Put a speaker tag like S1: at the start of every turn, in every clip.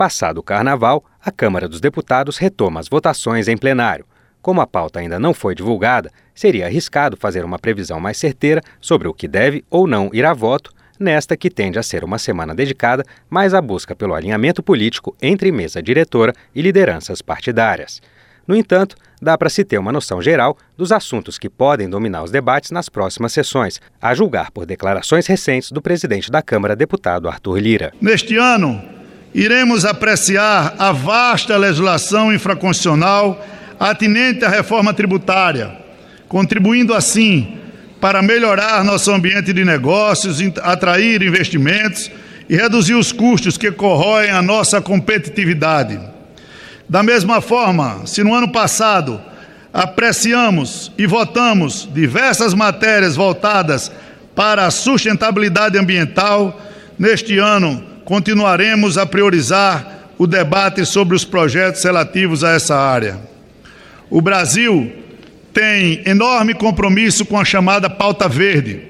S1: Passado o carnaval, a Câmara dos Deputados retoma as votações em plenário. Como a pauta ainda não foi divulgada, seria arriscado fazer uma previsão mais certeira sobre o que deve ou não ir a voto nesta que tende a ser uma semana dedicada mais à busca pelo alinhamento político entre mesa diretora e lideranças partidárias. No entanto, dá para se ter uma noção geral dos assuntos que podem dominar os debates nas próximas sessões, a julgar por declarações recentes do presidente da Câmara, deputado Arthur Lira.
S2: Neste ano, iremos apreciar a vasta legislação infraconstitucional atinente à reforma tributária, contribuindo assim para melhorar nosso ambiente de negócios, atrair investimentos e reduzir os custos que corroem a nossa competitividade. Da mesma forma, se no ano passado apreciamos e votamos diversas matérias voltadas para a sustentabilidade ambiental, neste ano continuaremos a priorizar o debate sobre os projetos relativos a essa área. O Brasil tem enorme compromisso com a chamada pauta verde,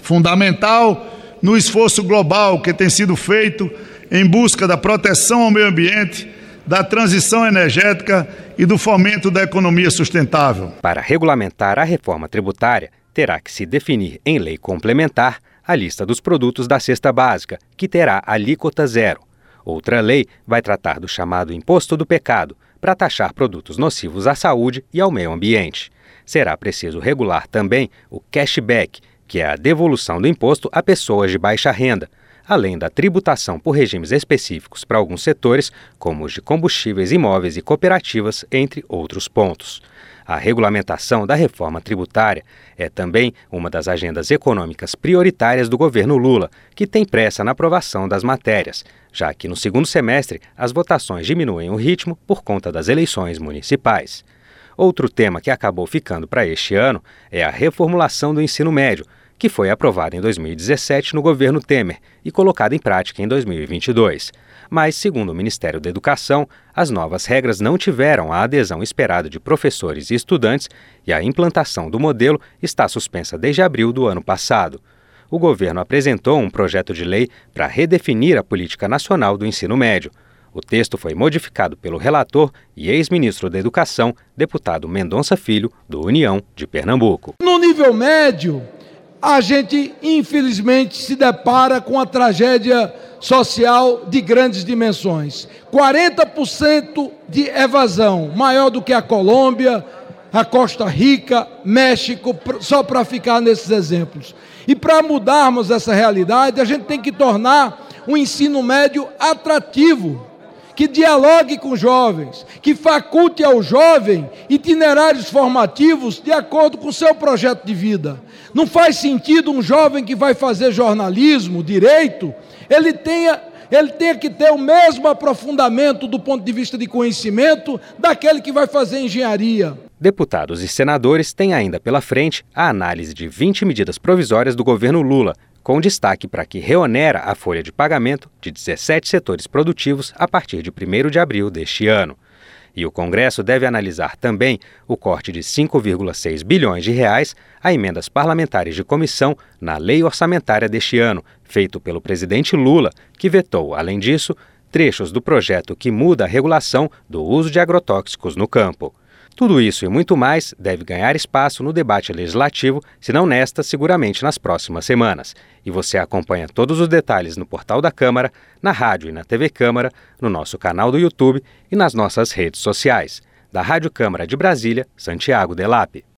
S2: fundamental no esforço global que tem sido feito em busca da proteção ao meio ambiente, da transição energética e do fomento da economia sustentável.
S1: Para regulamentar a reforma tributária, terá que se definir em lei complementar a lista dos produtos da cesta básica, que terá alíquota zero. Outra lei vai tratar do chamado imposto do pecado, para taxar produtos nocivos à saúde e ao meio ambiente. Será preciso regular também o cashback, que é a devolução do imposto a pessoas de baixa renda, além da tributação por regimes específicos para alguns setores, como os de combustíveis, imóveis e cooperativas, entre outros pontos. A regulamentação da reforma tributária é também uma das agendas econômicas prioritárias do governo Lula, que tem pressa na aprovação das matérias, já que no segundo semestre as votações diminuem o ritmo por conta das eleições municipais. Outro tema que acabou ficando para este ano é a reformulação do ensino médio, que foi aprovada em 2017 no governo Temer e colocada em prática em 2022 mas, segundo o Ministério da Educação, as novas regras não tiveram a adesão esperada de professores e estudantes e a implantação do modelo está suspensa desde abril do ano passado. O governo apresentou um projeto de lei para redefinir a política nacional do ensino médio. O texto foi modificado pelo relator e ex-ministro da Educação, deputado Mendonça Filho, do União de Pernambuco.
S3: No nível médio, a gente infelizmente se depara com a tragédia social de grandes dimensões. 40% de evasão, maior do que a Colômbia, a Costa Rica, México, só para ficar nesses exemplos. E para mudarmos essa realidade, a gente tem que tornar o ensino médio atrativo, que dialogue com jovens, que faculte ao jovem itinerários formativos de acordo com o seu projeto de vida. Não faz sentido um jovem que vai fazer jornalismo, direito, ele tenha, ele tenha que ter o mesmo aprofundamento do ponto de vista de conhecimento daquele que vai fazer engenharia.
S1: Deputados e senadores têm ainda pela frente a análise de 20 medidas provisórias do governo Lula, com destaque para que reonera a folha de pagamento de 17 setores produtivos a partir de 1 de abril deste ano. E o Congresso deve analisar também o corte de 5,6 bilhões de reais a emendas parlamentares de comissão na lei orçamentária deste ano, feito pelo presidente Lula, que vetou, além disso, trechos do projeto que muda a regulação do uso de agrotóxicos no campo. Tudo isso e muito mais deve ganhar espaço no debate legislativo, se não nesta, seguramente nas próximas semanas. E você acompanha todos os detalhes no portal da Câmara, na rádio e na TV Câmara, no nosso canal do YouTube e nas nossas redes sociais. Da Rádio Câmara de Brasília, Santiago Delap.